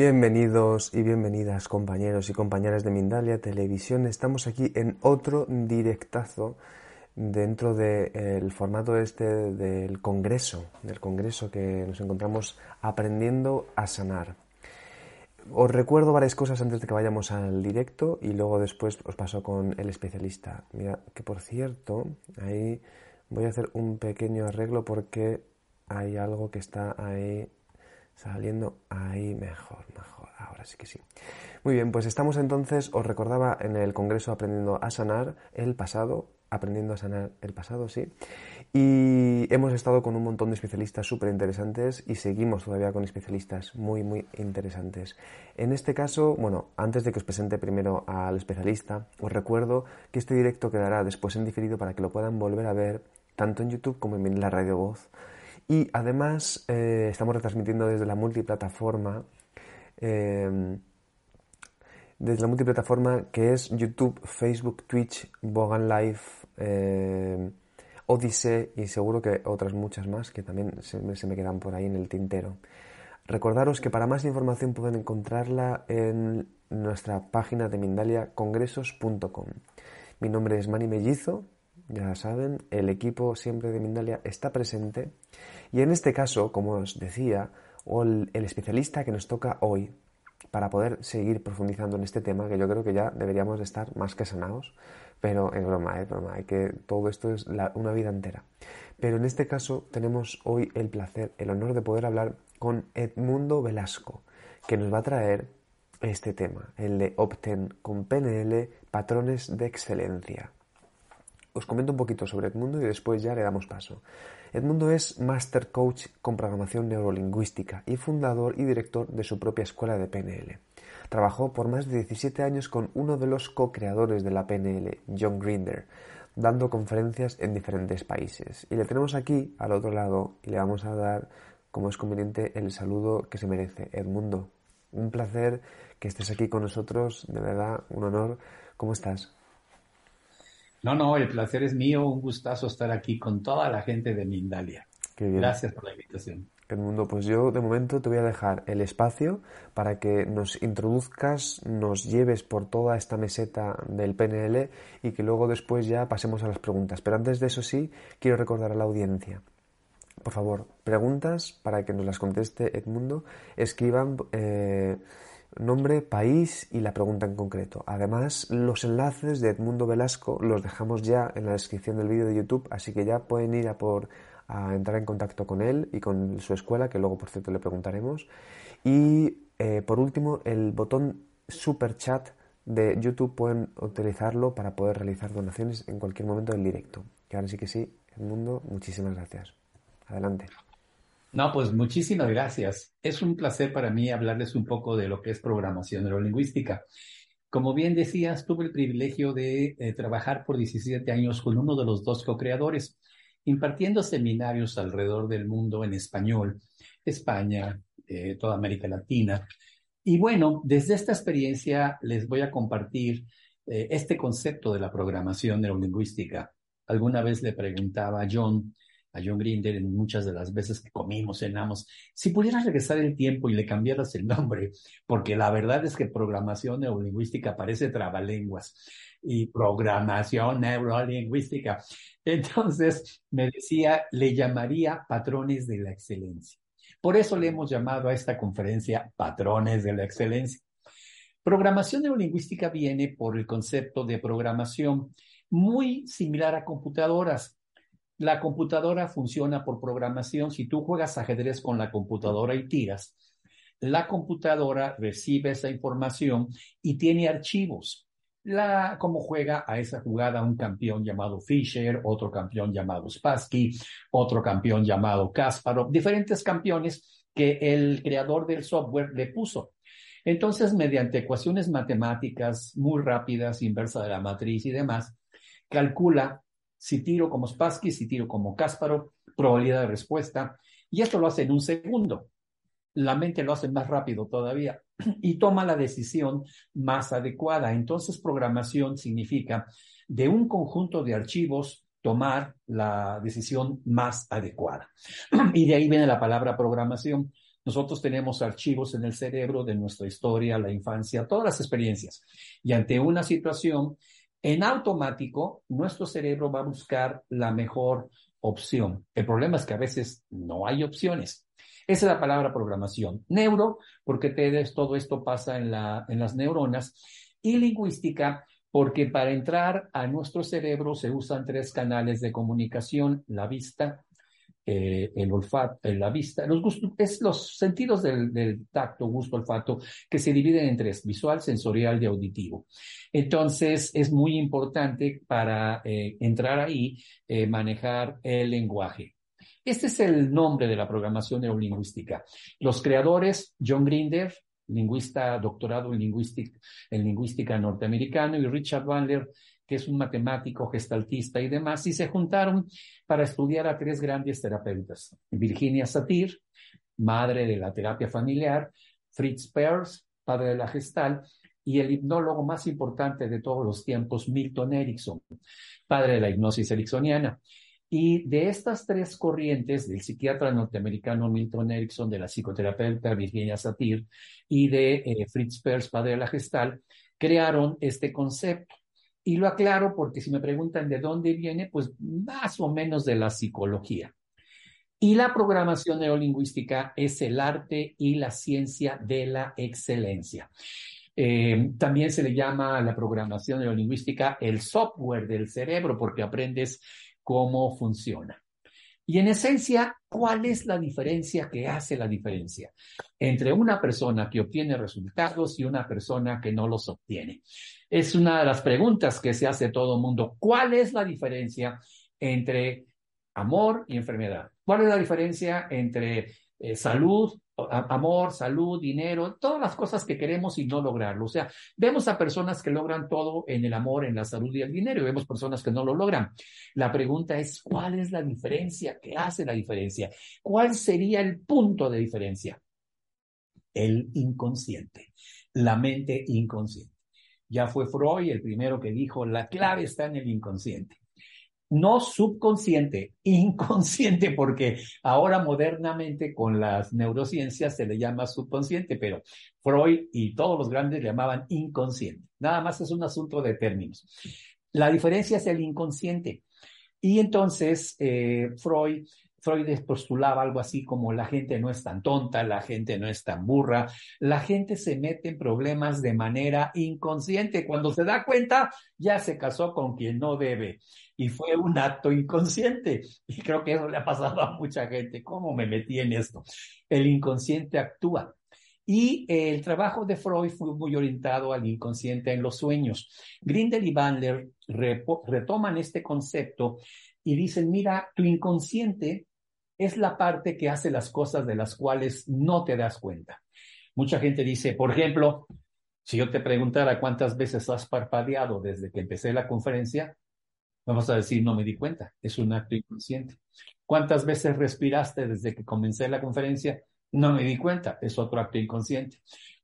Bienvenidos y bienvenidas compañeros y compañeras de Mindalia Televisión. Estamos aquí en otro directazo dentro del formato este del Congreso, del Congreso que nos encontramos aprendiendo a sanar. Os recuerdo varias cosas antes de que vayamos al directo y luego después os paso con el especialista. Mira, que por cierto, ahí voy a hacer un pequeño arreglo porque hay algo que está ahí Saliendo ahí mejor, mejor. Ahora sí que sí. Muy bien, pues estamos entonces, os recordaba en el Congreso Aprendiendo a Sanar el pasado, aprendiendo a sanar el pasado, sí. Y hemos estado con un montón de especialistas súper interesantes y seguimos todavía con especialistas muy, muy interesantes. En este caso, bueno, antes de que os presente primero al especialista, os recuerdo que este directo quedará después en diferido para que lo puedan volver a ver tanto en YouTube como en la radio voz y además eh, estamos retransmitiendo desde la multiplataforma, em, desde la multiplataforma que es YouTube, Facebook, Twitch, Bogan Live, eh, Odyssey y seguro que otras muchas más que también se me, se me quedan por ahí en el tintero. Recordaros que para más información pueden encontrarla en nuestra página de Mindalia congresos.com. Mi nombre es Mani Mellizo, ya saben, el equipo siempre de Mindalia está presente y en este caso, como os decía, el, especialista que nos toca hoy para poder seguir profundizando en este tema, que yo creo que ya deberíamos de estar más que sanados, pero es broma, es broma, que todo esto es una vida entera. Pero en este caso tenemos hoy el placer, el honor de poder hablar con Edmundo Velasco, que nos va a traer este tema, el de Obten con PNL, patrones de excelencia. Os comento un poquito sobre Edmundo y después ya le damos paso. Edmundo es Master Coach con programación neurolingüística y fundador y director de su propia escuela de PNL. Trabajó por más de 17 años con uno de los co-creadores de la PNL, John Grinder, dando conferencias en diferentes países. Y le tenemos aquí al otro lado y le vamos a dar, como es conveniente, el saludo que se merece. Edmundo, un placer que estés aquí con nosotros, de verdad, un honor. ¿Cómo estás? No, no, el placer es mío, un gustazo estar aquí con toda la gente de Mindalia. Gracias por la invitación. El mundo, pues yo de momento te voy a dejar el espacio para que nos introduzcas, nos lleves por toda esta meseta del PNL y que luego después ya pasemos a las preguntas. Pero antes de eso sí, quiero recordar a la audiencia. Por favor, preguntas para que nos las conteste Edmundo. Escriban eh, nombre, país y la pregunta en concreto. Además, los enlaces de Edmundo Velasco los dejamos ya en la descripción del vídeo de YouTube, así que ya pueden ir a por a entrar en contacto con él y con su escuela, que luego por cierto le preguntaremos. Y eh, por último, el botón super chat de YouTube pueden utilizarlo para poder realizar donaciones en cualquier momento del directo. Y ahora sí que sí, Edmundo, muchísimas gracias. Adelante. No, pues muchísimas gracias. Es un placer para mí hablarles un poco de lo que es programación neurolingüística. Como bien decías, tuve el privilegio de eh, trabajar por 17 años con uno de los dos co-creadores, impartiendo seminarios alrededor del mundo en español, España, eh, toda América Latina. Y bueno, desde esta experiencia les voy a compartir eh, este concepto de la programación neurolingüística. Alguna vez le preguntaba a John, a John Grinder en muchas de las veces que comimos, cenamos, si pudieras regresar el tiempo y le cambiaras el nombre, porque la verdad es que programación neurolingüística parece trabalenguas y programación neurolingüística. Entonces me decía, le llamaría patrones de la excelencia. Por eso le hemos llamado a esta conferencia patrones de la excelencia. Programación neurolingüística viene por el concepto de programación muy similar a computadoras. La computadora funciona por programación. Si tú juegas ajedrez con la computadora y tiras, la computadora recibe esa información y tiene archivos. La, como juega a esa jugada un campeón llamado Fischer, otro campeón llamado Spassky, otro campeón llamado Kasparov, diferentes campeones que el creador del software le puso. Entonces, mediante ecuaciones matemáticas muy rápidas, inversa de la matriz y demás, calcula si tiro como Spassky, si tiro como Kasparov, probabilidad de respuesta. Y esto lo hace en un segundo. La mente lo hace más rápido todavía y toma la decisión más adecuada. Entonces, programación significa de un conjunto de archivos tomar la decisión más adecuada. Y de ahí viene la palabra programación. nosotros tenemos archivos en el cerebro de nuestra historia, la infancia, todas las experiencias. Y ante una situación, en automático, nuestro cerebro va a buscar la mejor opción. El problema es que a veces no hay opciones. Esa es la palabra programación. Neuro, porque todo esto pasa en, la, en las neuronas. Y lingüística, porque para entrar a nuestro cerebro se usan tres canales de comunicación, la vista, eh, el olfato, eh, la vista, los gustos, es los sentidos del, tacto, gusto, olfato, que se dividen en tres, visual, sensorial y auditivo. Entonces, es muy importante para eh, entrar ahí, manejar el lenguaje. Este es el nombre de la programación neurolingüística. Los creadores, John Grinder, lingüista doctorado en lingüística, en lingüística norteamericano, y Richard Bandler, que es un matemático, gestaltista y demás, y se juntaron para estudiar a tres grandes terapeutas. Virginia Satir, madre de la terapia familiar, Fritz Perls, padre de la gestal, y el hipnólogo más importante de todos los tiempos, Milton Erickson, padre de la hipnosis ericksoniana. Y de estas tres corrientes, del psiquiatra norteamericano Milton Erickson, de la psicoterapeuta Virginia Satir y de eh, Fritz Perls, padre de la gestal, crearon este concepto. Y lo aclaro porque si me preguntan de dónde viene, pues más o menos de la psicología. Y la programación neurolingüística es el arte y la ciencia de la excelencia. Eh, también se le llama a la programación neurolingüística el software del cerebro porque aprendes cómo funciona. Y en esencia, ¿cuál es la diferencia que hace la diferencia entre una persona que obtiene resultados y una persona que no los obtiene? Es una de las preguntas que se hace todo el mundo. ¿Cuál es la diferencia entre amor y enfermedad? ¿Cuál es la diferencia entre eh, salud, amor, salud, dinero, todas las cosas que queremos y no lograrlo? O sea, vemos a personas que logran todo en el amor, en la salud y el dinero, y vemos personas que no lo logran. La pregunta es, ¿cuál es la diferencia? ¿Qué hace la diferencia? ¿Cuál sería el punto de diferencia? El inconsciente, la mente inconsciente. Ya fue Freud el primero que dijo, la clave está en el inconsciente. No subconsciente, inconsciente, porque ahora modernamente con las neurociencias se le llama subconsciente, pero Freud y todos los grandes le llamaban inconsciente. Nada más es un asunto de términos. La diferencia es el inconsciente. Y entonces eh, Freud Freud postulaba algo así como la gente no es tan tonta, la gente no es tan burra, la gente se mete en problemas de manera inconsciente. Cuando se da cuenta, ya se casó con quien no debe. Y fue un acto inconsciente. Y creo que eso le ha pasado a mucha gente. ¿Cómo me metí en esto? El inconsciente actúa. Y el trabajo de Freud fue muy orientado al inconsciente en los sueños. Grindel y Bandler retoman este concepto y dicen, mira, tu inconsciente es la parte que hace las cosas de las cuales no te das cuenta. Mucha gente dice, por ejemplo, si yo te preguntara cuántas veces has parpadeado desde que empecé la conferencia, vamos a decir, no me di cuenta, es un acto inconsciente. ¿Cuántas veces respiraste desde que comencé la conferencia? No me di cuenta, es otro acto inconsciente.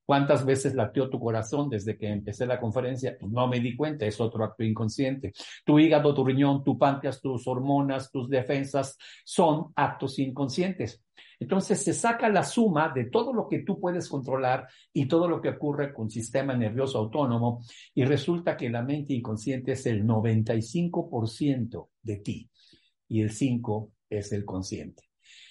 ¿Cuántas veces latió tu corazón desde que empecé la conferencia? Pues no me di cuenta, es otro acto inconsciente. Tu hígado, tu riñón, tu páncreas, tus hormonas, tus defensas son actos inconscientes. Entonces se saca la suma de todo lo que tú puedes controlar y todo lo que ocurre con sistema nervioso autónomo y resulta que la mente inconsciente es el 95% de ti y el 5% es el consciente.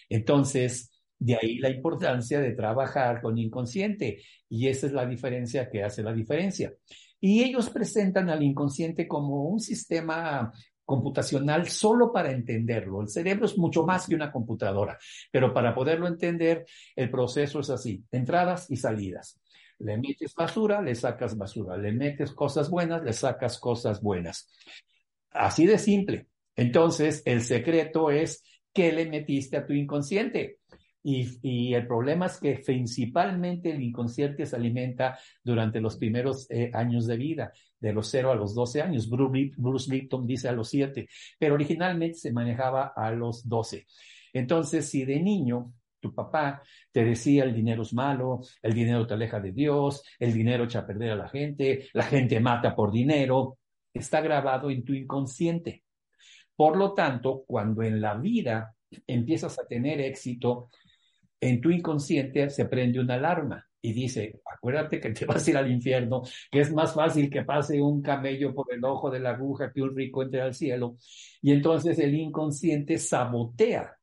Entonces, de ahí la importancia de trabajar con inconsciente y esa es la diferencia que hace la diferencia. Y ellos presentan al inconsciente como un sistema computacional solo para entenderlo. El cerebro es mucho más que una computadora, pero para poderlo entender, el proceso es así, entradas y salidas. Le metes basura, le sacas basura, le metes cosas buenas, le sacas cosas buenas. Así de simple. Entonces, el secreto es qué le metiste a tu inconsciente. Y, el problema es que principalmente el inconsciente se alimenta durante los primeros eh, años de vida, de los 0 a los 12 años. Bruce, Lipton dice a los 7, pero originalmente se manejaba a los 12. Entonces, si de niño tu papá te decía el dinero es malo, el dinero te aleja de Dios, el dinero echa a perder a la gente, la gente mata por dinero, está grabado en tu inconsciente. Por lo tanto, cuando en la vida empiezas a tener éxito, en tu inconsciente se prende una alarma y dice, acuérdate que te vas a ir al infierno, que es más fácil que pase un camello por el ojo de la aguja que un rico entre al cielo. Y entonces el inconsciente sabotea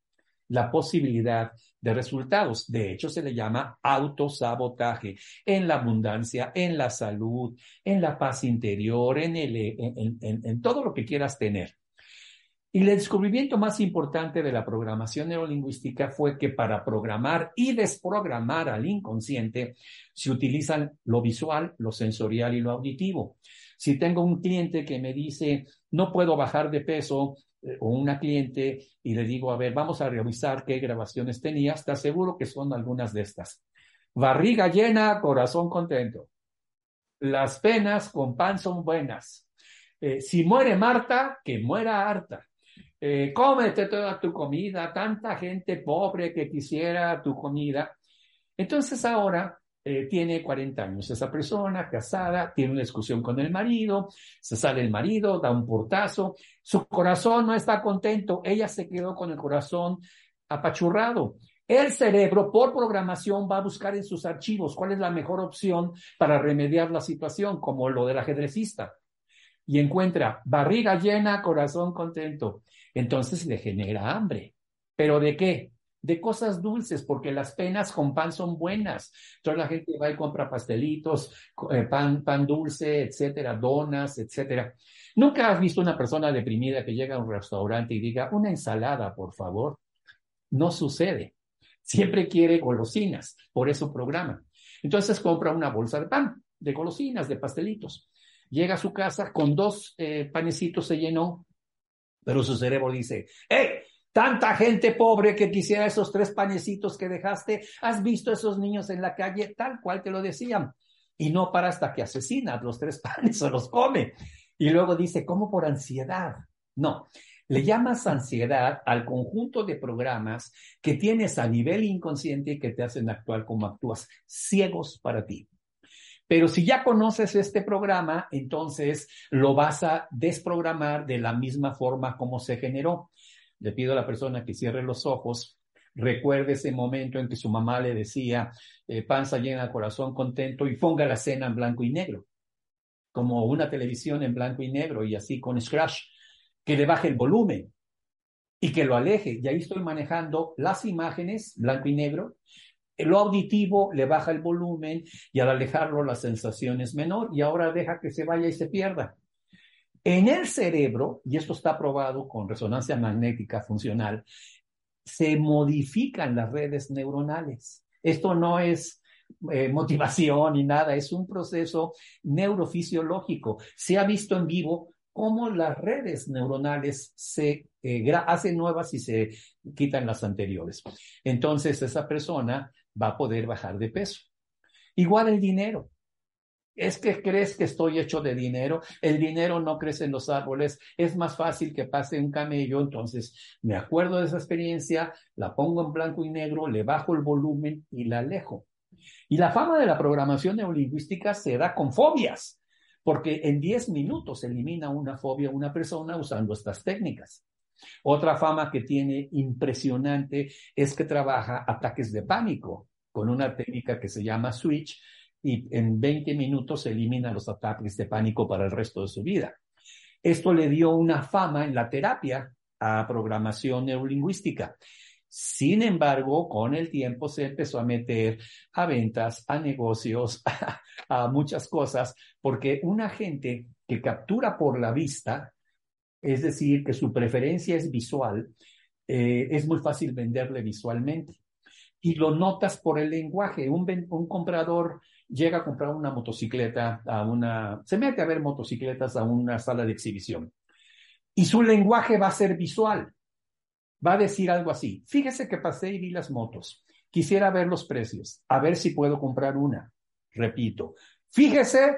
la posibilidad de resultados. De hecho, se le llama autosabotaje en la abundancia, en la salud, en la paz interior, en, en todo lo que quieras tener. Y el descubrimiento más importante de la programación neurolingüística fue que para programar y desprogramar al inconsciente se utilizan lo visual, lo sensorial y lo auditivo. Si tengo un cliente que me dice, no puedo bajar de peso, eh, o una cliente, y le digo, a ver, vamos a revisar qué grabaciones tenía, está seguro que son algunas de estas. Barriga llena, corazón contento. Las penas con pan son buenas. Eh, si muere Marta, que muera harta eh, cómete toda tu comida, tanta gente pobre que quisiera tu comida. Entonces ahora eh, tiene 40 años esa persona, casada, tiene una discusión con el marido, se sale el marido, da un portazo, su corazón no está contento, ella se quedó con el corazón apachurrado. El cerebro, por programación, va a buscar en sus archivos cuál es la mejor opción para remediar la situación, como lo del ajedrecista. Y encuentra barriga llena, corazón contento entonces le genera hambre. ¿Pero de qué? De cosas dulces, porque las penas con pan son buenas. Entonces la gente va y compra pastelitos, eh, pan, pan dulce, etcétera, donas, etcétera. ¿Nunca has visto una persona deprimida que llega a un restaurante y diga, una ensalada, por favor? No sucede. Siempre quiere golosinas, por eso programa. Entonces compra una bolsa de pan, de golosinas, de pastelitos. Llega a su casa, con dos eh, panecitos se llenó, pero su cerebro dice, ¡eh! Tanta gente pobre que quisiera esos tres panecitos que dejaste. ¿Has visto esos niños en la calle? Tal cual te lo decían. Y no para hasta que asesinas los tres panes o los come. Y luego dice, ¿cómo por ansiedad? No, le llamas ansiedad al conjunto de programas que tienes a nivel inconsciente y que te hacen actuar como actúas, ciegos para ti. Pero si ya conoces este programa, entonces lo vas a desprogramar de la misma forma como se generó. Le pido a la persona que cierre los ojos, recuerde ese momento en que su mamá le decía, eh, panza llena, corazón contento, y ponga la cena en blanco y negro, como una televisión en blanco y negro, y así con scratch, que le baje el volumen y que lo aleje. Y ahí estoy manejando las imágenes, blanco y negro, lo auditivo le baja el volumen y al alejarlo la sensación es menor y ahora deja que se vaya y se pierda. En el cerebro, y esto está probado con resonancia magnética funcional, se modifican las redes neuronales. Esto no es eh, motivación ni nada, es un proceso neurofisiológico. Se ha visto en vivo cómo las redes neuronales se eh, hacen nuevas y se quitan las anteriores. Entonces, esa persona va a poder bajar de peso. Igual el dinero. Es que crees que estoy hecho de dinero, el dinero no crece en los árboles, es más fácil que pase un camello, entonces me acuerdo de esa experiencia, la pongo en blanco y negro, le bajo el volumen y la alejo. Y la fama de la programación neurolingüística se da con fobias, porque en 10 minutos elimina una fobia una persona usando estas técnicas. Otra fama que tiene impresionante es que trabaja ataques de pánico con una técnica que se llama switch y en 20 minutos elimina los ataques de pánico para el resto de su vida. Esto le dio una fama en la terapia a programación neurolingüística. Sin embargo, con el tiempo se empezó a meter a ventas, a negocios, a, muchas cosas, porque una gente que captura por la vista es decir, que su preferencia es visual, eh, es muy fácil venderle visualmente. Y lo notas por el lenguaje. Un, un comprador llega a comprar una motocicleta a una, se mete a ver motocicletas a una sala de exhibición. Y su lenguaje va a ser visual. Va a decir algo así. Fíjese que pasé y vi las motos. Quisiera ver los precios, a ver si puedo comprar una. Repito, fíjese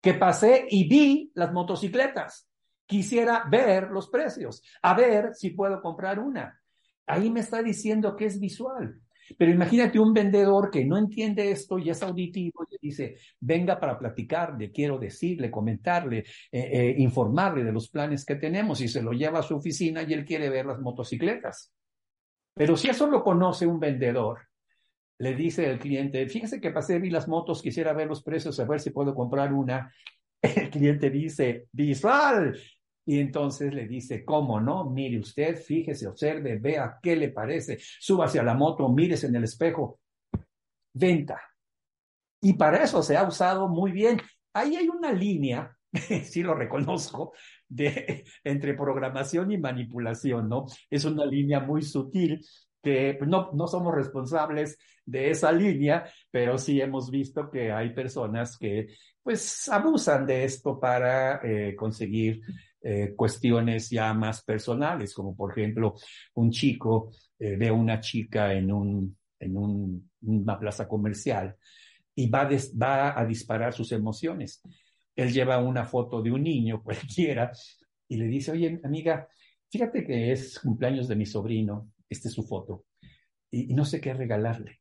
que pasé y vi las motocicletas quisiera ver los precios, a ver si puedo comprar una. Ahí me está diciendo que es visual. Pero imagínate un vendedor que no entiende esto y es auditivo y dice, venga para platicarle, quiero decirle, comentarle, eh, eh, informarle de los planes que tenemos y se lo lleva a su oficina y él quiere ver las motocicletas. Pero si eso lo conoce un vendedor, le dice el cliente, fíjese que pasé, vi las motos, quisiera ver los precios, a ver si puedo comprar una. El cliente dice, visual. Y entonces le dice, ¿cómo no? Mire usted, fíjese, observe, vea qué le parece, súbase a la moto, mírese en el espejo. Venta. Y para eso se ha usado muy bien. Ahí hay una línea, sí lo reconozco, de, entre programación y manipulación, ¿no? Es una línea muy sutil que pues, no, no somos responsables de esa línea, pero sí hemos visto que hay personas que pues abusan de esto para eh, conseguir eh, cuestiones ya más personales, como por ejemplo un chico eh, ve a una chica en, un, en un, una plaza comercial y va, va a disparar sus emociones. Él lleva una foto de un niño cualquiera y le dice, oye amiga, fíjate que es cumpleaños de mi sobrino, esta es su foto, y no sé qué regalarle.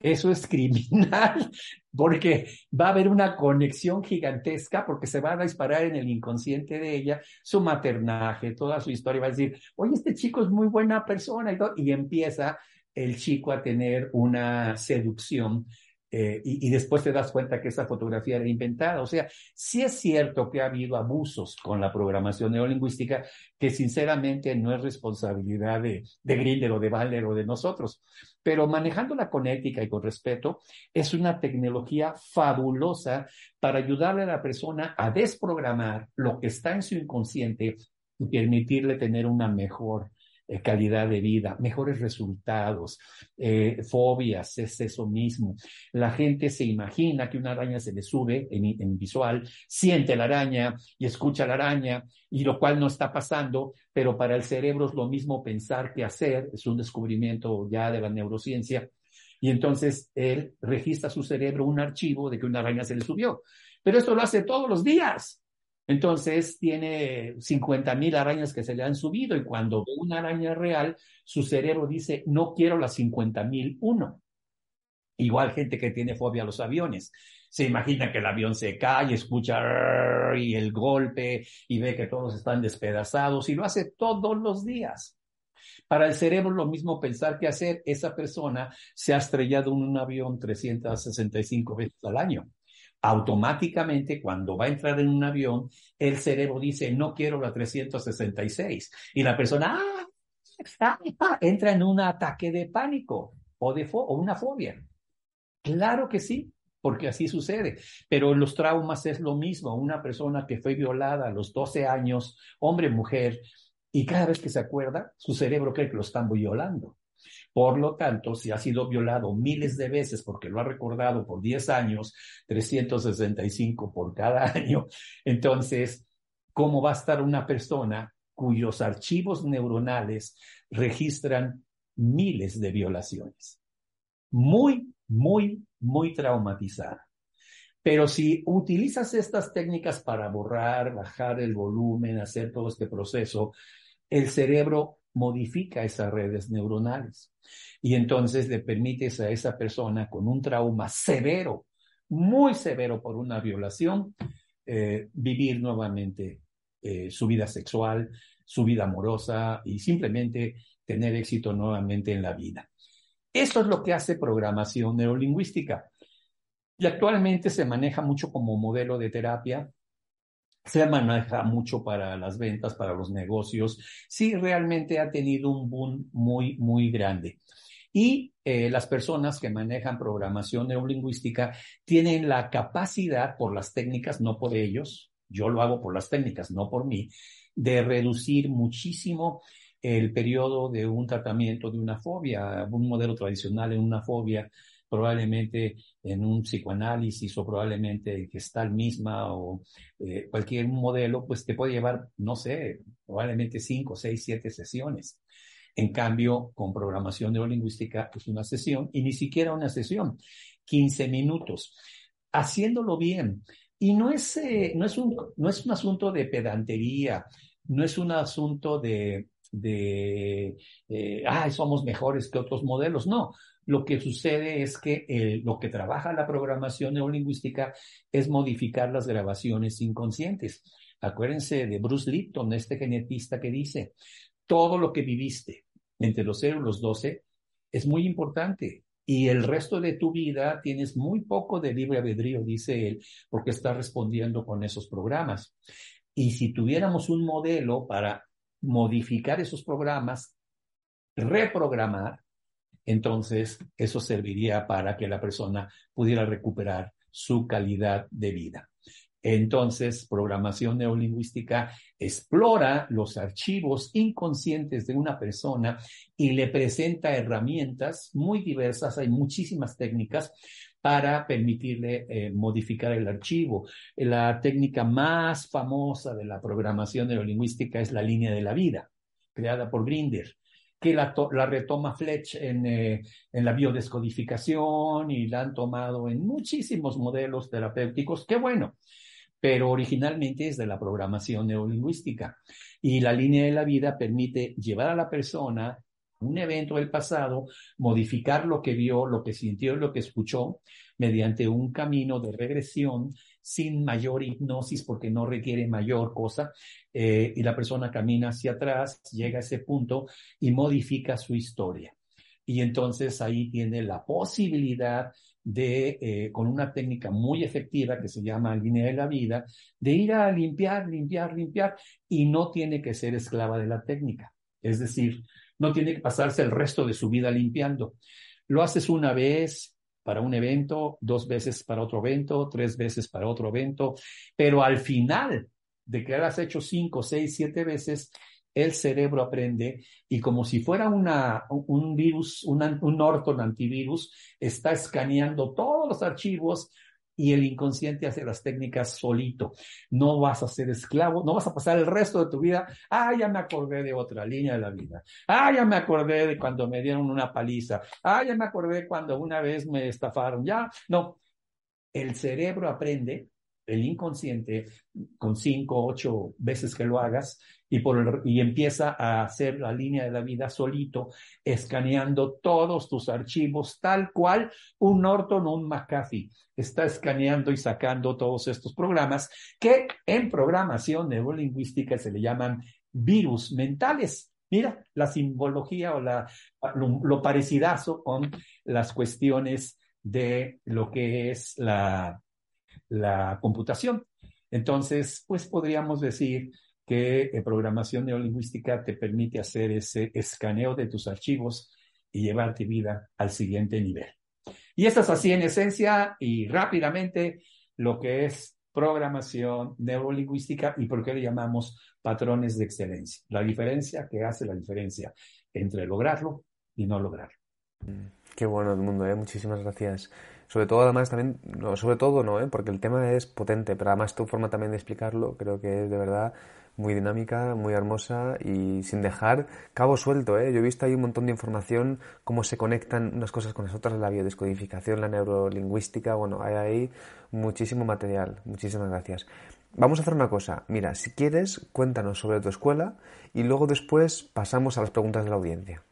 Eso es criminal, porque va a haber una conexión gigantesca, porque se va a disparar en el inconsciente de ella su maternaje, toda su historia. Va a decir, oye, este chico es muy buena persona y empieza el chico a tener una seducción eh, y, después te das cuenta que esa fotografía era inventada. O sea, sí es cierto que ha habido abusos con la programación neurolingüística que sinceramente no es responsabilidad de, de Grinder o de Valer o de nosotros. Pero manejándola con ética y con respeto, es una tecnología fabulosa para ayudarle a la persona a desprogramar lo que está en su inconsciente y permitirle tener una mejor eh, calidad de vida, mejores resultados, eh, fobias, es eso mismo. La gente se imagina que una araña se le sube en, en, visual, siente la araña y escucha la araña, y lo cual no está pasando, pero para el cerebro es lo mismo pensar que hacer, es un descubrimiento ya de la neurociencia. Y entonces él registra su cerebro un archivo de que una araña se le subió. Pero esto lo hace todos los días. Entonces tiene 50 mil arañas que se le han subido y cuando ve una araña real, su cerebro dice, no quiero las 50 mil uno. Igual gente que tiene fobia a los aviones. Se imagina que el avión se cae, escucha y el golpe y ve que todos están despedazados y lo hace todos los días. Para el cerebro lo mismo pensar que hacer. Esa persona se ha estrellado en un avión 365 veces al año automáticamente cuando va a entrar en un avión, el cerebro dice, no quiero la 366. Y la persona ah, entra en un ataque de pánico o, de o una fobia. Claro que sí, porque así sucede. Pero los traumas es lo mismo. Una persona que fue violada a los 12 años, hombre, mujer, y cada vez que se acuerda, su cerebro cree que lo están violando. Por lo tanto, si ha sido violado miles de veces porque lo ha recordado por 10 años, 365 por cada año, entonces, ¿cómo va a estar una persona cuyos archivos neuronales registran miles de violaciones? Muy, muy, muy traumatizada. Pero si utilizas estas técnicas para borrar, bajar el volumen, hacer todo este proceso, el cerebro modifica esas redes neuronales y entonces le permites a esa persona con un trauma severo, muy severo por una violación, eh, vivir nuevamente eh, su vida sexual, su vida amorosa y simplemente tener éxito nuevamente en la vida. Eso es lo que hace programación neurolingüística. Y actualmente se maneja mucho como modelo de terapia se maneja mucho para las ventas, para los negocios. Sí, realmente ha tenido un boom muy, muy grande. Y eh, las personas que manejan programación neurolingüística tienen la capacidad, por las técnicas, no por ellos, yo lo hago por las técnicas, no por mí, de reducir muchísimo el periodo de un tratamiento de una fobia, un modelo tradicional en una fobia probablemente en un psicoanálisis o probablemente que está el misma o eh, cualquier modelo, pues te puede llevar, no sé, probablemente cinco, seis, siete sesiones. En cambio, con programación neurolingüística, pues una sesión y ni siquiera una sesión, 15 minutos, haciéndolo bien. Y no es, eh, no es, un, no es un asunto de pedantería, no es un asunto de, de, eh, ah, somos mejores que otros modelos. No, lo que sucede es que lo que trabaja la programación neurolingüística es modificar las grabaciones inconscientes. Acuérdense de Bruce Lipton, este genetista que dice, todo lo que viviste entre los 0 y los 12 es muy importante y el resto de tu vida tienes muy poco de libre albedrío, dice él, porque estás respondiendo con esos programas. Y si tuviéramos un modelo para modificar esos programas, reprogramar, entonces eso serviría para que la persona pudiera recuperar su calidad de vida. Entonces, programación neurolingüística explora los archivos inconscientes de una persona y le presenta herramientas muy diversas, hay muchísimas técnicas para permitirle eh, modificar el archivo. La técnica más famosa de la programación neurolingüística es la línea de la vida, creada por Grinder que la, retoma Fletch en, eh, en, la biodescodificación y la han tomado en muchísimos modelos terapéuticos. Qué bueno pero originalmente es de la programación neurolingüística. Y la línea de la vida permite llevar a la persona un evento del pasado, modificar lo que vio, lo que sintió lo que escuchó mediante un camino de regresión sin mayor hipnosis porque no requiere mayor cosa eh, y la persona camina hacia atrás, llega a ese punto y modifica su historia. Y entonces ahí tiene la posibilidad de, eh, con una técnica muy efectiva que se llama línea de la vida, de ir a limpiar, limpiar, limpiar, y no tiene que ser esclava de la técnica. Es decir, no tiene que pasarse el resto de su vida limpiando. Lo haces una vez para un evento, dos veces para otro evento, tres veces para otro evento, pero al final de que has hecho cinco, seis, siete veces, el cerebro aprende y como si fuera una, un virus, un Norton antivirus, está escaneando todos los archivos y el inconsciente hace las técnicas solito. No vas a ser esclavo, no vas a pasar el resto de tu vida. Ah, ya me acordé de otra línea de la vida. Ah, ya me acordé de cuando me dieron una paliza. Ah, ya me acordé cuando una vez me estafaron. Ya, no. El cerebro aprende el inconsciente con cinco, ocho veces que lo hagas y, por y empieza a hacer la línea de la vida solito, escaneando todos tus archivos tal cual un Norton o un McAfee está escaneando y sacando todos estos programas que en programación neurolingüística se le llaman virus mentales. Mira, la simbología o la, lo, lo parecidazo con las cuestiones de lo que es la la computación. Entonces, pues podríamos decir que eh, programación neurolingüística te permite hacer ese escaneo de tus archivos y llevarte vida al siguiente nivel. Y esto es así en esencia y rápidamente lo que es programación neurolingüística y por qué le llamamos patrones de excelencia. La diferencia que hace la diferencia entre lograrlo y no lograrlo. Qué bueno el mundo, ¿eh? muchísimas gracias. Sobre todo, además, también, no, sobre todo no, ¿eh? porque el tema es potente, pero además tu forma también de explicarlo creo que es de verdad muy dinámica, muy hermosa y sin dejar cabo suelto. ¿eh? Yo he visto ahí un montón de información, cómo se conectan unas cosas con las otras, la biodescodificación, la neurolingüística, bueno, hay ahí muchísimo material. Muchísimas gracias. Vamos a hacer una cosa. Mira, si quieres, cuéntanos sobre tu escuela y luego después pasamos a las preguntas de la audiencia.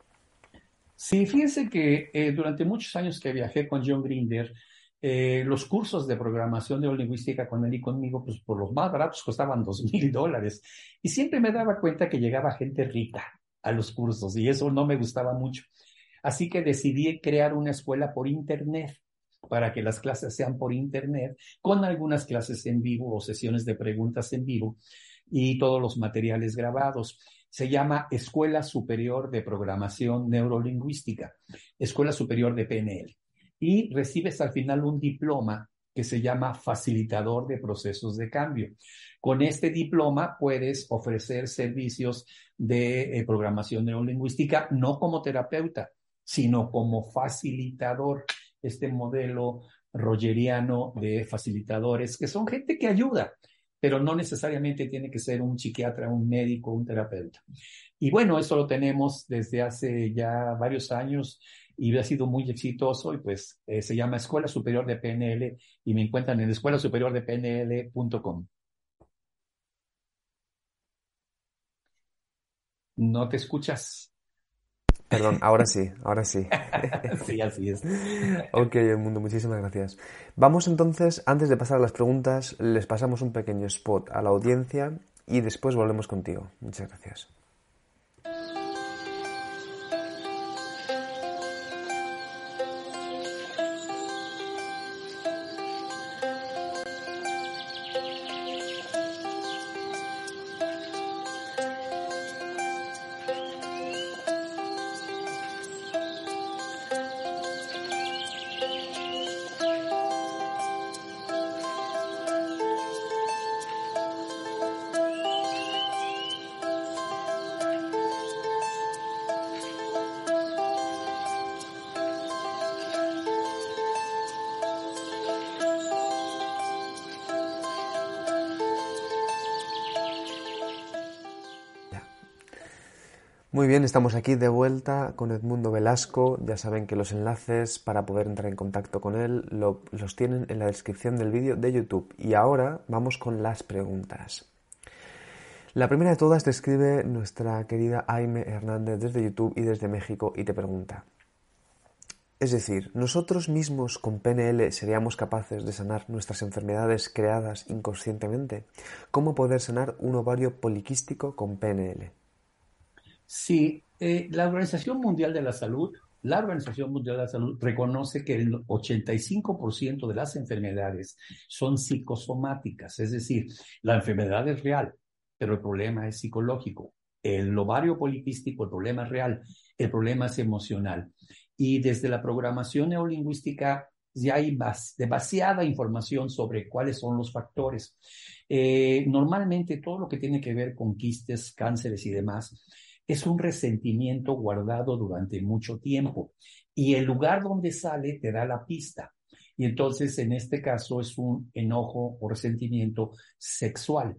Sí, fíjense que eh, durante muchos años que viajé con John Grinder, eh, los cursos de programación neurolingüística con él y conmigo, pues por los más baratos costaban dos mil dólares. Y siempre me daba cuenta que llegaba gente rica a los cursos y eso no me gustaba mucho. Así que decidí crear una escuela por internet para que las clases sean por internet, con algunas clases en vivo o sesiones de preguntas en vivo y todos los materiales grabados se llama Escuela Superior de Programación Neurolingüística, Escuela Superior de PNL. Y recibes al final un diploma que se llama Facilitador de Procesos de Cambio. Con este diploma puedes ofrecer servicios de eh, programación neurolingüística no como terapeuta, sino como facilitador. Este modelo rogeriano de facilitadores, que son gente que ayuda, pero no necesariamente tiene que ser un psiquiatra, un médico, un terapeuta. Y bueno, eso lo tenemos desde hace ya varios años y ha sido muy exitoso y pues eh, se llama Escuela Superior de PNL y me encuentran en escuela superior de PNL.com. No te escuchas. Perdón, ahora sí, ahora sí. sí, así es. ok, el mundo, muchísimas gracias. Vamos entonces, antes de pasar a las preguntas, les pasamos un pequeño spot a la audiencia y después volvemos contigo. Muchas gracias. Muy bien, estamos aquí de vuelta con Edmundo Velasco. Ya saben que los enlaces para poder entrar en contacto con él los tienen en la descripción del vídeo de YouTube. Y ahora vamos con las preguntas. La primera de todas te escribe nuestra querida Aime Hernández desde YouTube y desde México y te pregunta. Es decir, nosotros mismos con PNL seríamos capaces de sanar nuestras enfermedades creadas inconscientemente. ¿Cómo poder sanar un ovario poliquístico con PNL? Sí, eh, la Organización Mundial de la Salud, la Organización Mundial de la Salud reconoce que el 85% de las enfermedades son psicosomáticas, es decir, la enfermedad es real, pero el problema es psicológico. El ovario poliquístico, el problema es real, el problema es emocional. Y desde la programación neurolingüística ya hay demasiada información sobre cuáles son los factores. Eh, normalmente todo lo que tiene que ver con quistes, cánceres y demás es un resentimiento guardado durante mucho tiempo y el lugar donde sale te da la pista. Y entonces en este caso es un enojo o resentimiento sexual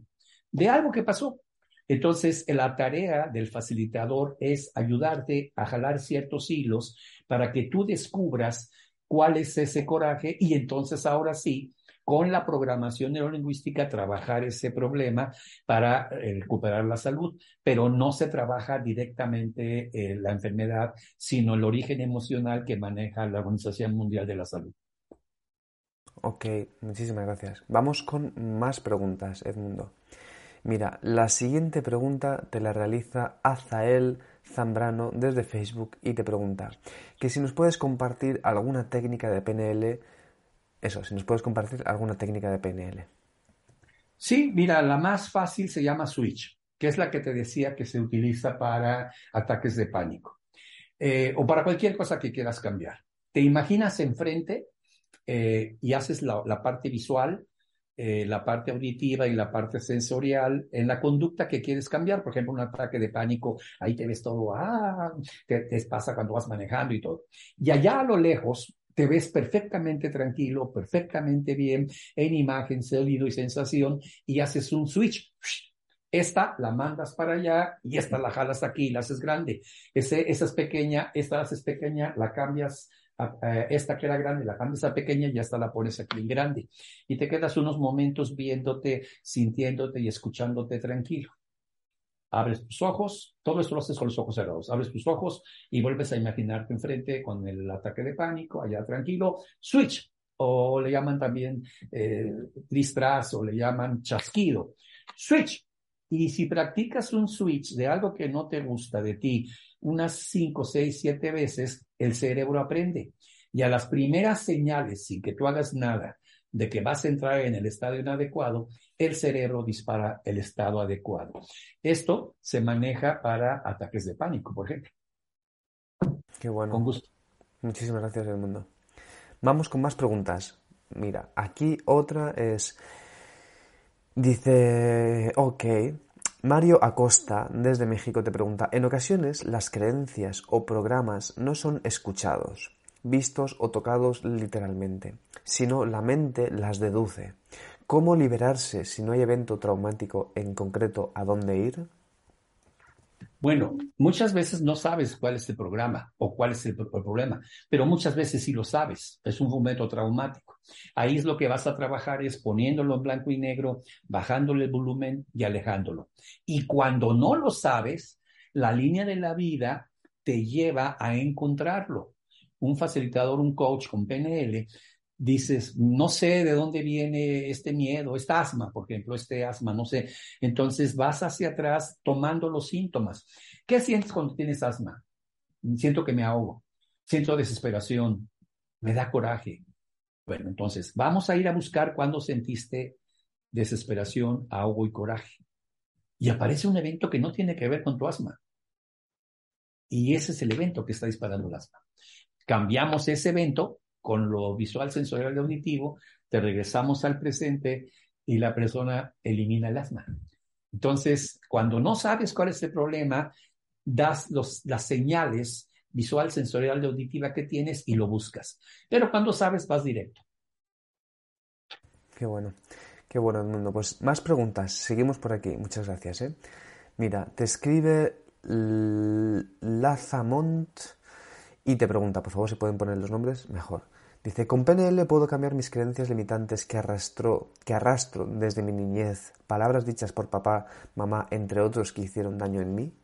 de algo que pasó. Entonces, la tarea del facilitador es ayudarte a jalar ciertos hilos para que tú descubras cuál es ese coraje y entonces ahora sí con la programación neurolingüística trabajar ese problema para eh, recuperar la salud, pero no se trabaja directamente eh, la enfermedad, sino el origen emocional que maneja la Organización Mundial de la Salud. Ok, muchísimas gracias. Vamos con más preguntas, Edmundo. Mira, la siguiente pregunta te la realiza Azael Zambrano desde Facebook y te pregunta que si nos puedes compartir alguna técnica de PNL eso, si nos puedes compartir alguna técnica de PNL. Sí, mira, la más fácil se llama switch, que es la que te decía que se utiliza para ataques de pánico eh, o para cualquier cosa que quieras cambiar. Te imaginas enfrente eh, y haces la, parte visual, eh, la parte auditiva y la parte sensorial en la conducta que quieres cambiar. Por ejemplo, un ataque de pánico, ahí te ves todo, ah, te, te pasa cuando vas manejando y todo. Y allá a lo lejos te ves perfectamente tranquilo, perfectamente bien en imagen, sonido y sensación y haces un switch. Esta la mandas para allá y esta la jalas aquí la haces grande. Ese, esa es pequeña, esta la haces pequeña, la cambias esta que era grande, la cambias a pequeña y esta la pones aquí grande. Y te quedas unos momentos viéndote, sintiéndote y escuchándote tranquilo abres tus ojos, todo esto lo haces con los ojos cerrados, abres tus ojos y vuelves a imaginarte enfrente con el ataque de pánico, allá tranquilo, switch, o le llaman también eh, o le llaman chasquido, switch. Y si practicas un switch de algo que no te gusta de ti unas 5, 6, 7 veces, el cerebro aprende. Y a las primeras señales, sin que tú hagas nada, de que vas a entrar en el estado inadecuado, el cerebro dispara el estado adecuado. Esto se maneja para ataques de pánico, por ejemplo. Qué bueno. Con gusto. Muchísimas gracias, Edmundo. Vamos con más preguntas. Mira, aquí otra es. Dice. Ok. Mario Acosta, desde México, te pregunta: En ocasiones, las creencias o programas no son escuchados vistos o tocados literalmente, sino la mente las deduce. ¿Cómo liberarse si no hay evento traumático en concreto a dónde ir? Bueno, muchas veces no sabes cuál es el programa o cuál es el, problema, pero muchas veces sí lo sabes. Es un momento traumático. Ahí es lo que vas a trabajar, es poniéndolo en blanco y negro, bajándole el volumen y alejándolo. Y cuando no lo sabes, la línea de la vida te lleva a encontrarlo un facilitador, un coach con PNL, dices, no sé de dónde viene este miedo, esta asma, por ejemplo, este asma, no sé. Entonces vas hacia atrás tomando los síntomas. ¿Qué sientes cuando tienes asma? Siento que me ahogo, siento desesperación, me da coraje. Bueno, entonces vamos a ir a buscar cuando sentiste desesperación, ahogo y coraje. Y aparece un evento que no tiene que ver con tu asma. Y ese es el evento que está disparando el asma. Cambiamos ese evento con lo visual, sensorial y auditivo, te regresamos al presente y la persona elimina el asma. Entonces, cuando no sabes cuál es el problema, das las señales visual, sensorial y auditiva que tienes y lo buscas. Pero cuando sabes, vas directo. Qué bueno, qué bueno, mundo. Pues más preguntas. Seguimos por aquí. Muchas gracias. ¿eh? Mira, te escribe Lazamont y te pregunta, por favor, si pueden poner los nombres, mejor. Dice, con PNL puedo cambiar mis creencias limitantes que arrastro, que arrastro desde mi niñez, palabras dichas por papá, mamá, entre otros que hicieron daño en mí.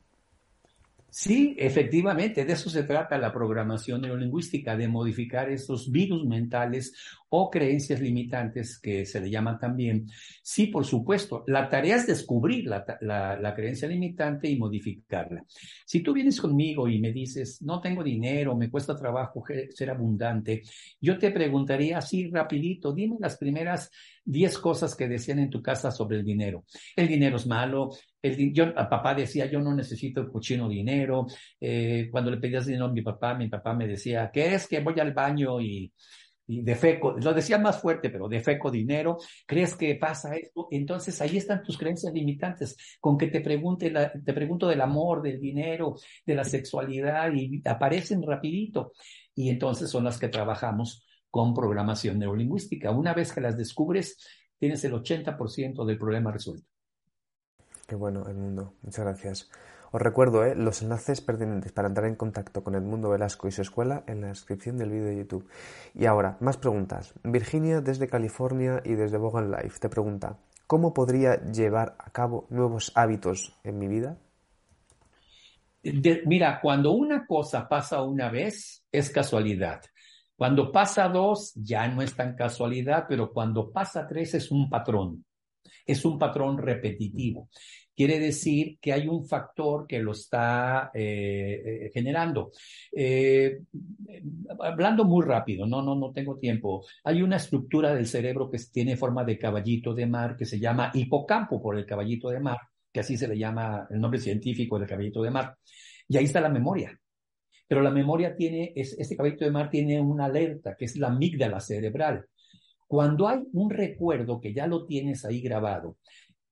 Sí, efectivamente, de eso se trata la programación neurolingüística, de modificar esos virus mentales o creencias limitantes que se le llaman también. Sí, por supuesto, la tarea es descubrir la, la, creencia limitante y modificarla. Si tú vienes conmigo y me dices, no tengo dinero, me cuesta trabajo ser abundante, yo te preguntaría así rapidito, dime las primeras 10 cosas que decían en tu casa sobre el dinero. El dinero es malo. El, yo, papá decía, yo no necesito cochino dinero. Eh, cuando le pedías dinero a mi papá, mi papá me decía, ¿qué es que voy al baño y, y defeco? Lo decía más fuerte, pero defeco dinero. ¿Crees que pasa esto? Entonces ahí están tus creencias limitantes. Con que te pregunte, la, te pregunto del amor, del dinero, de la sexualidad y aparecen rapidito. Y entonces son las que trabajamos con programación neurolingüística. Una vez que las descubres, tienes el 80% del problema resuelto. Qué bueno, Edmundo. Muchas gracias. Os recuerdo ¿eh? los enlaces pertinentes para entrar en contacto con Edmundo Velasco y su escuela en la descripción del vídeo de YouTube. Y ahora, más preguntas. Virginia desde California y desde Bogan Life te pregunta, ¿cómo podría llevar a cabo nuevos hábitos en mi vida? mira, cuando una cosa pasa una vez, es casualidad. Cuando pasa dos, ya no es tan casualidad, pero cuando pasa tres es un patrón. Es un patrón repetitivo. Quiere decir que hay un factor que lo está eh, eh, generando. Eh, hablando muy rápido, no, no, no tengo tiempo. Hay una estructura del cerebro que tiene forma de caballito de mar que se llama hipocampo por el caballito de mar, que así se le llama el nombre científico del caballito de mar. Y ahí está la memoria. Pero la memoria tiene, este caballito de mar tiene una alerta, que es la amígdala cerebral. Cuando hay un recuerdo que ya lo tienes ahí grabado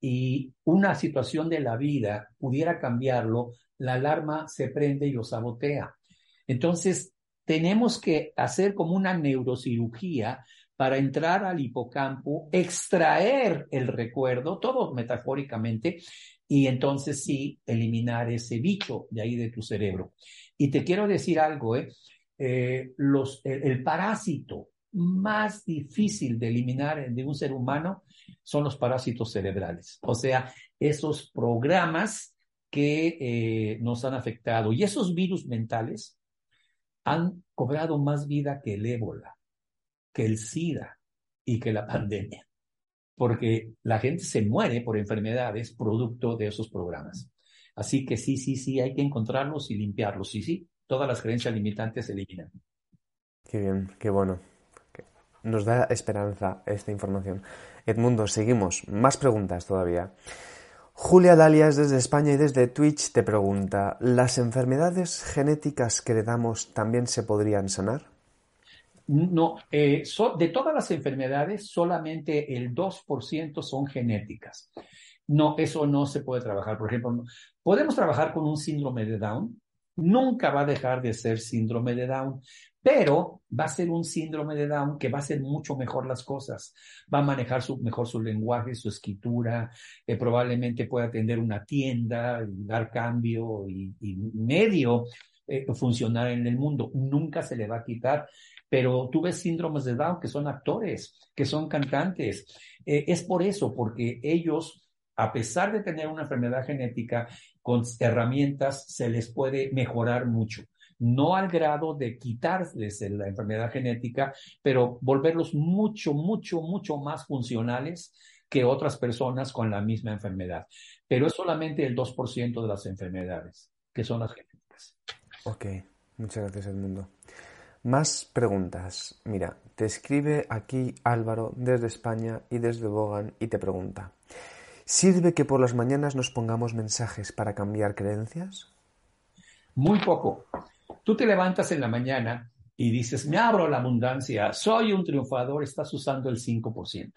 y una situación de la vida pudiera cambiarlo, la alarma se prende y lo sabotea. Entonces, tenemos que hacer como una neurocirugía para entrar al hipocampo, extraer el recuerdo, todo metafóricamente, y entonces sí, eliminar ese bicho de ahí de tu cerebro. Y te quiero decir algo, ¿eh? eh el, parásito más difícil de eliminar de un ser humano son los parásitos cerebrales, o sea, esos programas que eh, nos han afectado. Y esos virus mentales han cobrado más vida que el ébola, que el SIDA y que la pandemia, porque la gente se muere por enfermedades producto de esos programas. Así que sí, sí, sí, hay que encontrarlos y limpiarlos. Sí, sí, todas las creencias limitantes se eliminan. Qué bien, qué bueno. Nos da esperanza esta información. Edmundo, seguimos. Más preguntas todavía. Julia Dalias desde España y desde Twitch te pregunta, ¿las enfermedades genéticas que heredamos también se podrían sanar? No, eh, de todas las enfermedades, solamente el 2% son genéticas. No, eso no se puede trabajar. Por ejemplo, podemos trabajar con un síndrome de Down. Nunca va a dejar de ser síndrome de Down, pero va a ser un síndrome de Down que va a hacer mucho mejor las cosas. Va a manejar mejor su lenguaje, su escritura, eh, probablemente pueda atender una tienda, dar cambio y, medio eh, funcionar en el mundo. Nunca se le va a quitar. Pero tú ves síndromes de Down que son actores, que son cantantes. Eh, es por eso, porque ellos a pesar de tener una enfermedad genética, con herramientas se les puede mejorar mucho. No al grado de quitarles la enfermedad genética, pero volverlos mucho, mucho, mucho más funcionales que otras personas con la misma enfermedad. Pero es solamente el 2% de las enfermedades, que son las genéticas. Ok, muchas gracias Edmundo. Más preguntas. Mira, te escribe aquí Álvaro desde España y desde Bogan y te pregunta. ¿Sirve que por las mañanas nos pongamos mensajes para cambiar creencias? Muy poco. Tú te levantas en la mañana y dices, me abro la abundancia, soy un triunfador, estás usando el 5%.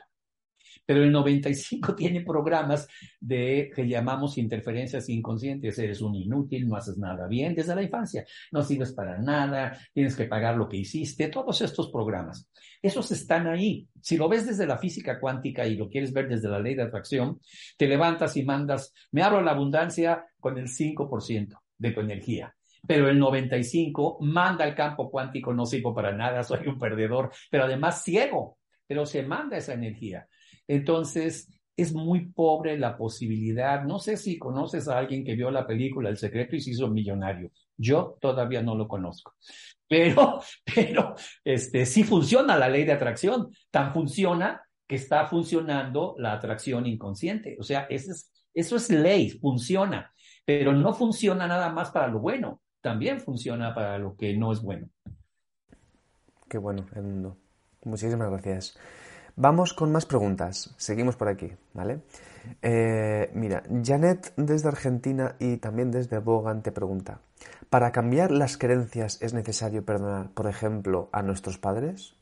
Pero el 95 tiene programas de que llamamos interferencias inconscientes. Eres un inútil, no haces nada bien desde la infancia, no sirves para nada, tienes que pagar lo que hiciste, todos estos programas. Esos están ahí. Si lo ves desde la física cuántica y lo quieres ver desde la ley de atracción, te levantas y mandas, me abro la abundancia con el 5% de tu energía pero el 95 manda al campo cuántico, no sirvo para nada, soy un perdedor, pero además ciego, pero se manda esa energía. Entonces, es muy pobre la posibilidad. No sé si conoces a alguien que vio la película El secreto y se hizo millonario. Yo todavía no lo conozco. Pero, pero, este, sí funciona la ley de atracción. Tan funciona que está funcionando la atracción inconsciente. O sea, eso es, eso es ley, funciona. Pero no funciona nada más para lo bueno. También funciona para lo que no es bueno. Qué bueno, mundo. Muchísimas gracias. Vamos con más preguntas. Seguimos por aquí, ¿vale? Eh, mira, Janet desde Argentina y también desde Bogan te pregunta, ¿para cambiar las creencias es necesario perdonar, por ejemplo, a nuestros padres?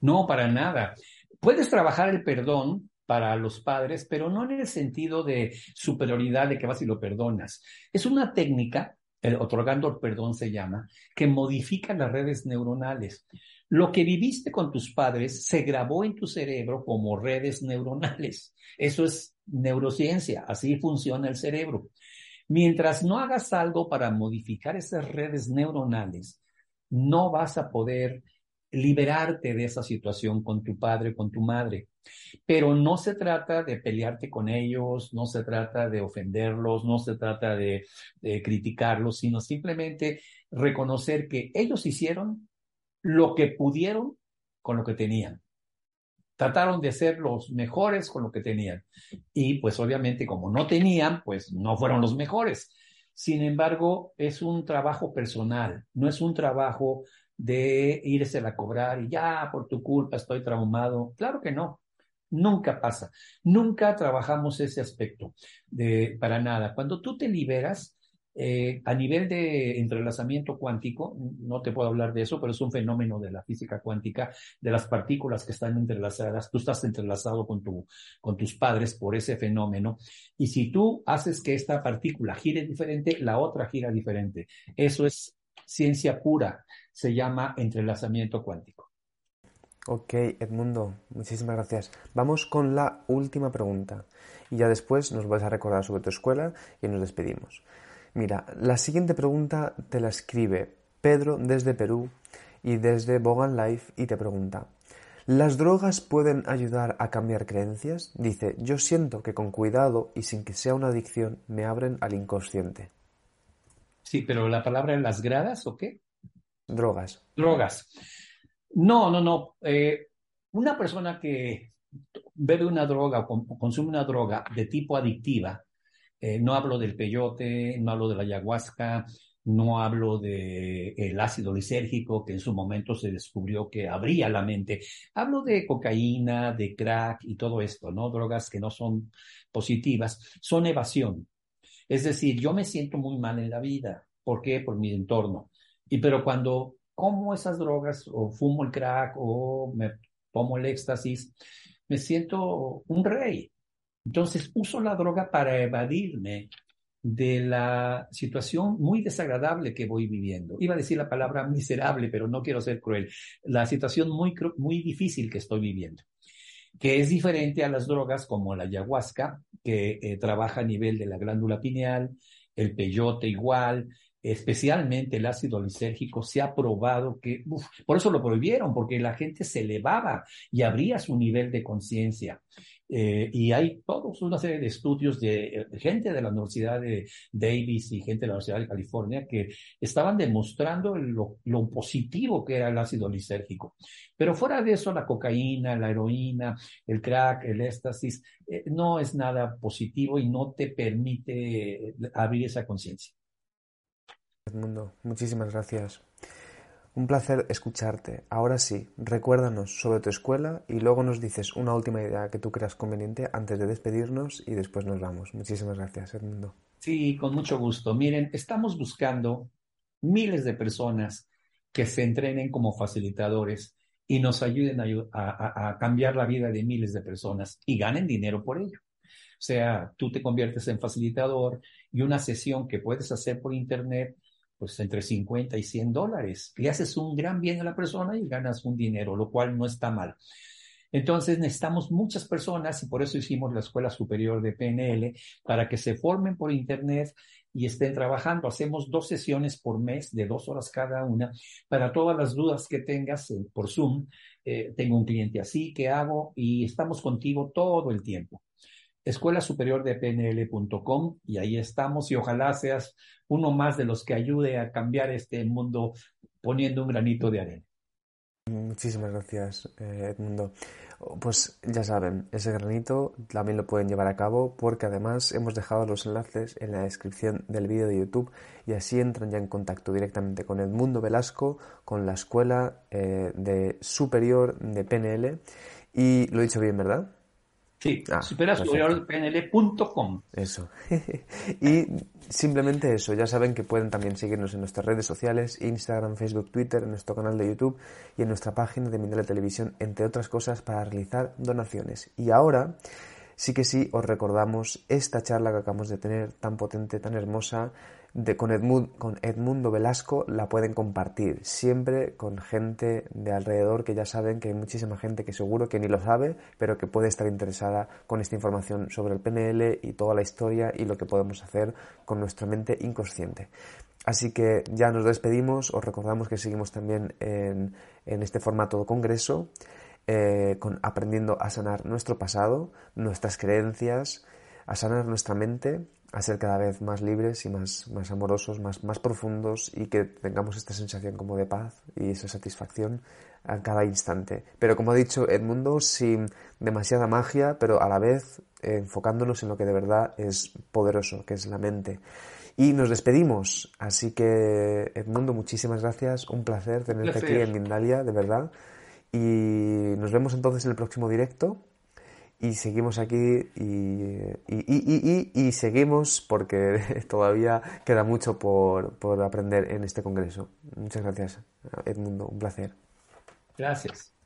No, para nada. Puedes trabajar el perdón para los padres, pero no en el sentido de superioridad de que vas y lo perdonas. Es una técnica, el otorgando el perdón se llama, que modifica las redes neuronales. Lo que viviste con tus padres se grabó en tu cerebro como redes neuronales. Eso es neurociencia, así funciona el cerebro. Mientras no hagas algo para modificar esas redes neuronales, no vas a poder liberarte de esa situación con tu padre, con tu madre. Pero no se trata de pelearte con ellos, no se trata de ofenderlos, no se trata de, de criticarlos, sino simplemente reconocer que ellos hicieron lo que pudieron con lo que tenían. Trataron de ser los mejores con lo que tenían. Y pues obviamente como no tenían, pues no fueron los mejores. Sin embargo, es un trabajo personal, no es un trabajo de irse a cobrar y ya por tu culpa estoy traumado. Claro que no. Nunca pasa. Nunca trabajamos ese aspecto de para nada. Cuando tú te liberas, eh, a nivel de entrelazamiento cuántico, no te puedo hablar de eso, pero es un fenómeno de la física cuántica, de las partículas que están entrelazadas. Tú estás entrelazado con, con tus padres por ese fenómeno. Y si tú haces que esta partícula gire diferente, la otra gira diferente. Eso es ciencia pura. Se llama entrelazamiento cuántico. Ok, Edmundo, muchísimas gracias. Vamos con la última pregunta. Y ya después nos vas a recordar sobre tu escuela y nos despedimos. Mira, la siguiente pregunta te la escribe Pedro desde Perú y desde Bogan Life y te pregunta, ¿las drogas pueden ayudar a cambiar creencias? Dice, yo siento que con cuidado y sin que sea una adicción me abren al inconsciente. Sí, pero la palabra en las gradas o qué? Drogas. Drogas. No, no, no. Eh, una persona que bebe una droga o consume una droga de tipo adictiva, eh, no hablo del peyote, no hablo de la ayahuasca, no hablo del el ácido lisérgico que en su momento se descubrió que abría la mente. Hablo de cocaína, de crack y todo esto, ¿no? Drogas que no son positivas, son evasión. Es decir, yo me siento muy mal en la vida. ¿Por qué? Por mi entorno. Y pero cuando como esas drogas o fumo el crack o me tomo el éxtasis, me siento un rey. Entonces uso la droga para evadirme de la situación muy desagradable que voy viviendo. Iba a decir la palabra miserable, pero no quiero ser cruel. La situación muy, muy difícil que estoy viviendo, que es diferente a las drogas como la ayahuasca, que eh, trabaja a nivel de la glándula pineal, el peyote igual, especialmente el ácido lisérgico, se ha probado que, por eso lo prohibieron, porque la gente se elevaba y abría su nivel de conciencia. Eh, y hay todos una serie de estudios de, gente de la Universidad de Davis y gente de la Universidad de California que estaban demostrando lo, positivo que era el ácido lisérgico. Pero fuera de eso, la cocaína, la heroína, el crack, el éxtasis, eh, no es nada positivo y no te permite abrir esa conciencia. Edmundo, muchísimas gracias. Un placer escucharte. Ahora sí, recuérdanos sobre tu escuela y luego nos dices una última idea que tú creas conveniente antes de despedirnos y después nos vamos. Muchísimas gracias, Edmundo. Sí, con mucho gusto. Miren, estamos buscando miles de personas que se entrenen como facilitadores y nos ayuden a, cambiar la vida de miles de personas y ganen dinero por ello. O sea, tú te conviertes en facilitador y una sesión que puedes hacer por internet, pues entre 50 y 100 dólares. Le haces un gran bien a la persona y ganas un dinero, lo cual no está mal. Entonces necesitamos muchas personas y por eso hicimos la Escuela Superior de PNL para que se formen por Internet y estén trabajando. Hacemos dos sesiones por mes de dos horas cada una para todas las dudas que tengas eh, por Zoom. Eh, tengo un cliente así, ¿qué hago? Y estamos contigo todo el tiempo. Escuela Superior de PNL.com y ahí estamos y ojalá seas uno más de los que ayude a cambiar este mundo poniendo un granito de arena. Muchísimas gracias, eh, Edmundo. Pues ya saben, ese granito también lo pueden llevar a cabo porque además hemos dejado los enlaces en la descripción del vídeo de YouTube y así entran ya en contacto directamente con Edmundo Velasco, con la Escuela eh, de Superior de PNL. Y lo he dicho bien, ¿verdad? Sí, ah, superasuperiorpnl.com. Eso. y simplemente eso, ya saben que pueden también seguirnos en nuestras redes sociales, Instagram, Facebook, Twitter, en nuestro canal de YouTube y en nuestra página de Mindale Televisión, entre otras cosas, para realizar donaciones. Y ahora, sí que sí, os recordamos esta charla que acabamos de tener, tan potente, tan hermosa, de, con, con Edmundo Velasco la pueden compartir siempre con gente de alrededor que ya saben que hay muchísima gente que seguro que ni lo sabe, pero que puede estar interesada con esta información sobre el PNL y toda la historia y lo que podemos hacer con nuestra mente inconsciente. Así que ya nos despedimos, os recordamos que seguimos también en, este formato de congreso, eh, con aprendiendo a sanar nuestro pasado, nuestras creencias, a sanar nuestra mente a ser cada vez más libres y más, más amorosos, más, más profundos y que tengamos esta sensación como de paz y esa satisfacción a cada instante. Pero como ha dicho Edmundo, sin demasiada magia, pero a la vez enfocándonos en lo que de verdad es poderoso, que es la mente. Y nos despedimos. Así que, Edmundo, muchísimas gracias. Un placer tenerte aquí en Mindalia, de verdad. Y nos vemos entonces en el próximo directo y seguimos aquí y, y, y, seguimos porque todavía queda mucho por, por aprender en este congreso. Muchas gracias, Edmundo, un placer. Gracias.